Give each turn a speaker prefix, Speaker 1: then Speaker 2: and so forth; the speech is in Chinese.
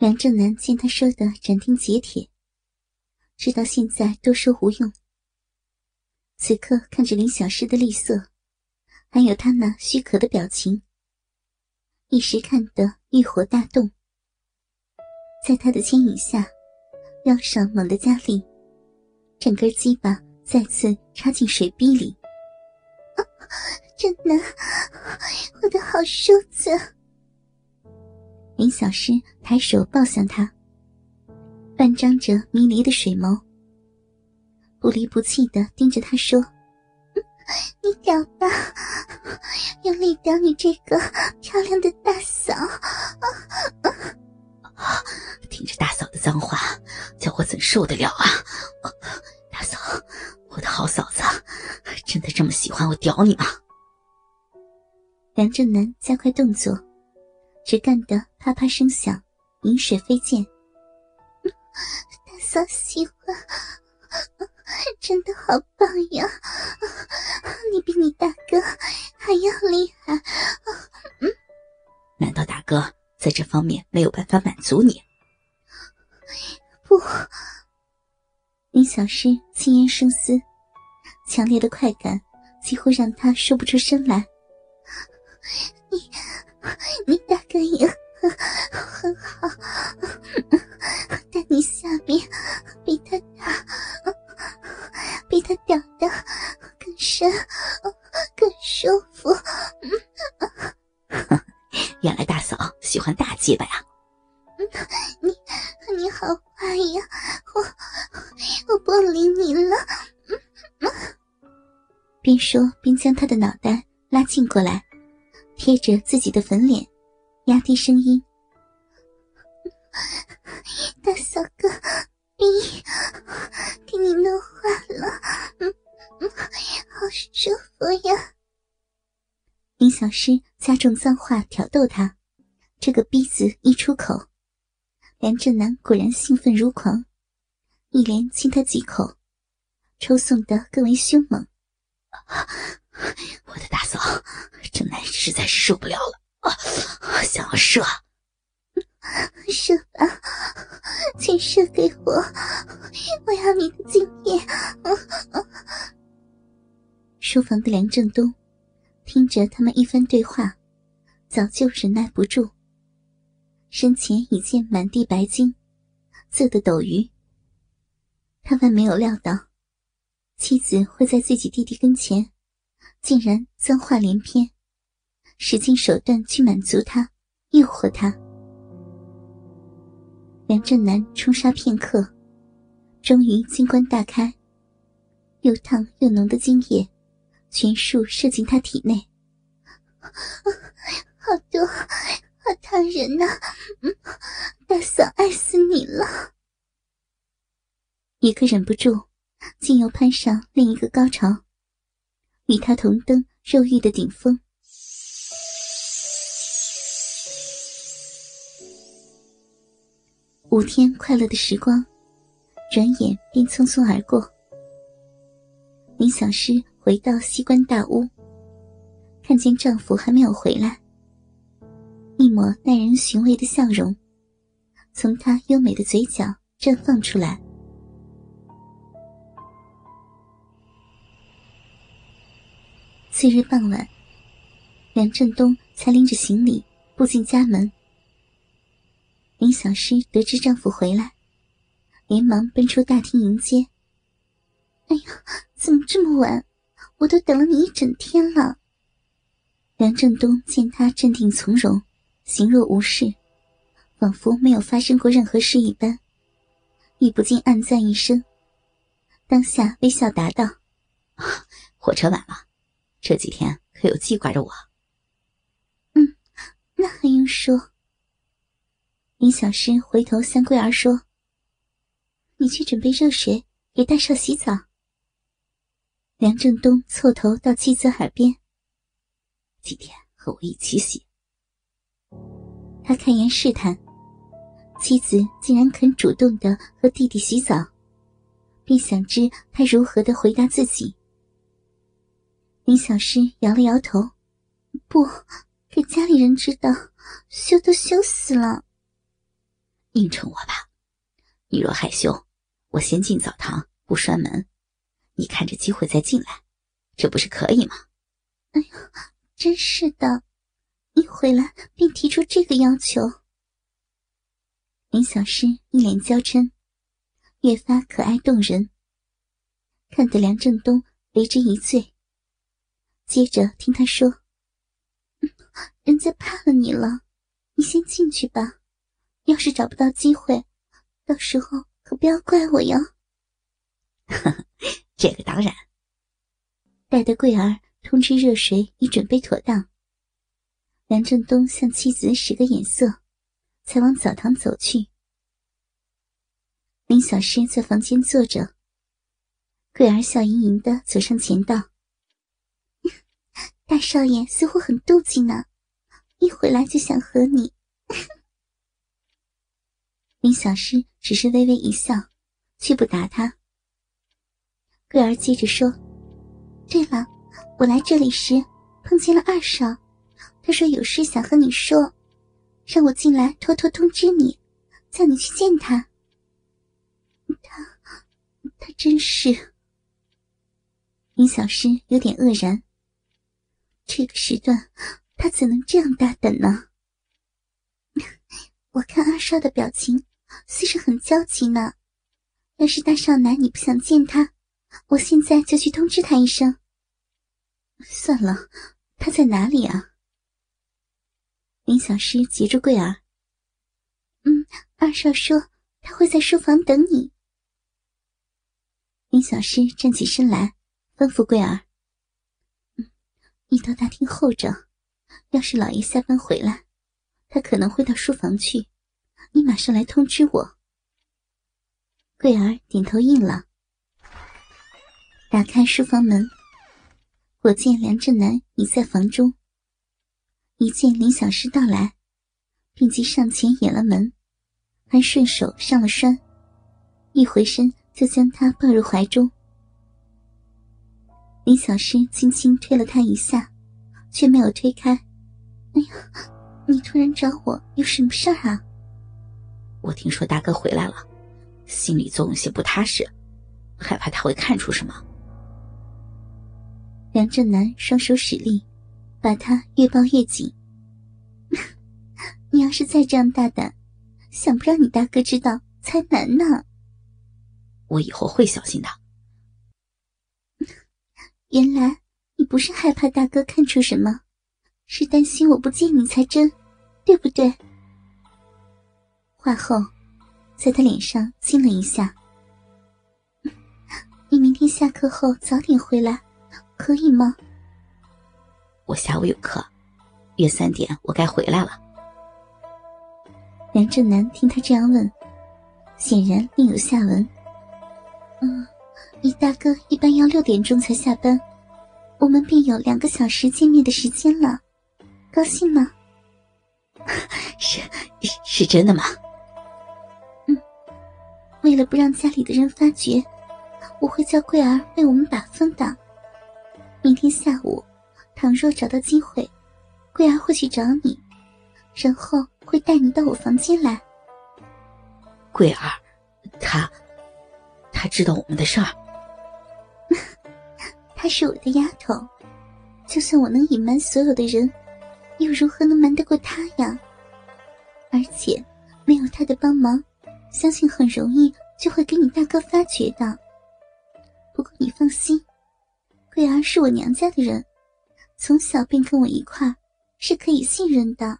Speaker 1: 梁正南见他说的斩钉截铁，知道现在多说无用。此刻看着林小诗的厉色，还有他那虚可的表情，一时看得欲火大动。在他的牵引下，腰上猛地加力，整根鸡巴再次插进水逼里。真难，我的好叔子。林小诗抬手抱向他，半张着迷离的水眸，不离不弃的盯着他说：“你屌吧，用力屌你这个漂亮的大嫂！”
Speaker 2: 听着大嫂的脏话，叫我怎受得了啊！大嫂，我的好嫂子，真的这么喜欢我屌你吗？
Speaker 1: 梁正南加快动作。只干得啪啪声响，饮水飞溅。大嫂喜欢，真的好棒呀！你比你大哥还要厉害。
Speaker 2: 嗯，难道大哥在这方面没有办法满足你？
Speaker 1: 不，林小诗轻言声思，强烈的快感几乎让他说不出声来。你
Speaker 2: 鸡巴呀！
Speaker 1: 你你好坏呀！我我不理你了。边说边将他的脑袋拉近过来。贴着自己的粉脸，压低声音：“大嫂哥，逼给你弄坏了，嗯嗯，好舒服呀。”林小诗加重脏话挑逗他，这个“逼”字一出口，梁正南果然兴奋如狂，一连亲他几口，抽送的更为凶猛。
Speaker 2: 我的大嫂，正南实在是受不了了啊！想要射，
Speaker 1: 射吧，请射给我，我要你的经验。书房的梁正东听着他们一番对话，早就忍耐不住，身前已见满地白金，色的斗鱼。他万没有料到，妻子会在自己弟弟跟前。竟然脏话连篇，使尽手段去满足他，诱惑他。梁正南冲杀片刻，终于金冠大开，又烫又浓的精液全数射进他体内。好多，他人呐！大嫂爱死你了。一个忍不住，竟又攀上另一个高潮。与他同登肉欲的顶峰，五天快乐的时光，转眼便匆匆而过。林小诗回到西关大屋，看见丈夫还没有回来，一抹耐人寻味的笑容从她优美的嘴角绽放出来。次日傍晚，梁振东才拎着行李步进家门。林小诗得知丈夫回来，连忙奔出大厅迎接。“哎呀，怎么这么晚？我都等了你一整天了。”梁振东见她镇定从容，形若无事，仿佛没有发生过任何事一般，亦不禁暗赞一声，当下微笑答道：“
Speaker 2: 火车晚了。”这几天可有记挂着我？
Speaker 1: 嗯，那还用说？林小诗回头向桂儿说：“你去准备热水给大少洗澡。”梁正东凑头到妻子耳边：“
Speaker 2: 今天和我一起洗。”
Speaker 1: 他开言试探，妻子竟然肯主动的和弟弟洗澡，便想知他如何的回答自己。林小诗摇了摇头，不给家里人知道，羞都羞死了。
Speaker 2: 应承我吧。你若害羞，我先进澡堂，不拴门，你看着机会再进来，这不是可以吗？
Speaker 1: 哎呀，真是的，一回来便提出这个要求。林小诗一脸娇嗔，越发可爱动人，看得梁振东为之一醉。接着听他说：“人家怕了你了，你先进去吧。要是找不到机会。”到时候可不要怪我哟。
Speaker 2: 这个当然。
Speaker 1: 待得桂儿通知热水已准备妥当，梁振东向妻子使个眼色，才往澡堂走去。林小诗在房间坐着，桂儿笑盈盈的走上前道：“ 大少爷似乎很妒忌呢，一回来就想和你。” 林小诗只是微微一笑，却不答他。桂儿接着说：“对了，我来这里时碰见了二少，他说有事想和你说，让我进来偷偷通知你，叫你去见他。他，他真是……”林小诗有点愕然。这个时段，他怎能这样大胆呢？我看二少的表情。虽是很焦急呢，要是大少奶你不想见他，我现在就去通知他一声。算了，他在哪里啊？林小诗截住桂儿。嗯，二少说他会在书房等你。林小诗站起身来，吩咐桂儿：“嗯，你到大厅候着，要是老爷下班回来，他可能会到书房去。”你马上来通知我。桂儿点头应了，打开书房门，我见梁振南已在房中。一见林小诗到来，便即上前掩了门，还顺手上了栓，一回身就将他抱入怀中。林小诗轻轻推了他一下，却没有推开。哎呀，你突然找我有什么事儿啊？
Speaker 2: 我听说大哥回来了，心里总有些不踏实，害怕他会看出什么。
Speaker 1: 梁振南双手使力，把他越抱越紧。你要是再这样大胆，想不让你大哥知道才难呢。
Speaker 2: 我以后会小心的。
Speaker 1: 原来你不是害怕大哥看出什么，是担心我不见你才真，对不对？话后，在他脸上亲了一下。你明天下课后早点回来，可以吗？
Speaker 2: 我下午有课，约三点，我该回来了。
Speaker 1: 梁振南听他这样问，显然另有下文。嗯，你大哥一般要六点钟才下班，我们便有两个小时见面的时间了，高兴吗？
Speaker 2: 是是真的吗？
Speaker 1: 嗯为了不让家里的人发觉，我会叫桂儿为我们把风的。明天下午，倘若找到机会，桂儿会去找你，然后会带你到我房间来。
Speaker 2: 桂儿，她，她知道我们的事儿。
Speaker 1: 她是我的丫头，就算我能隐瞒所有的人，又如何能瞒得过她呀？而且，没有她的帮忙。相信很容易就会给你大哥发觉的。不过你放心，桂儿是我娘家的人，从小便跟我一块，是可以信任的。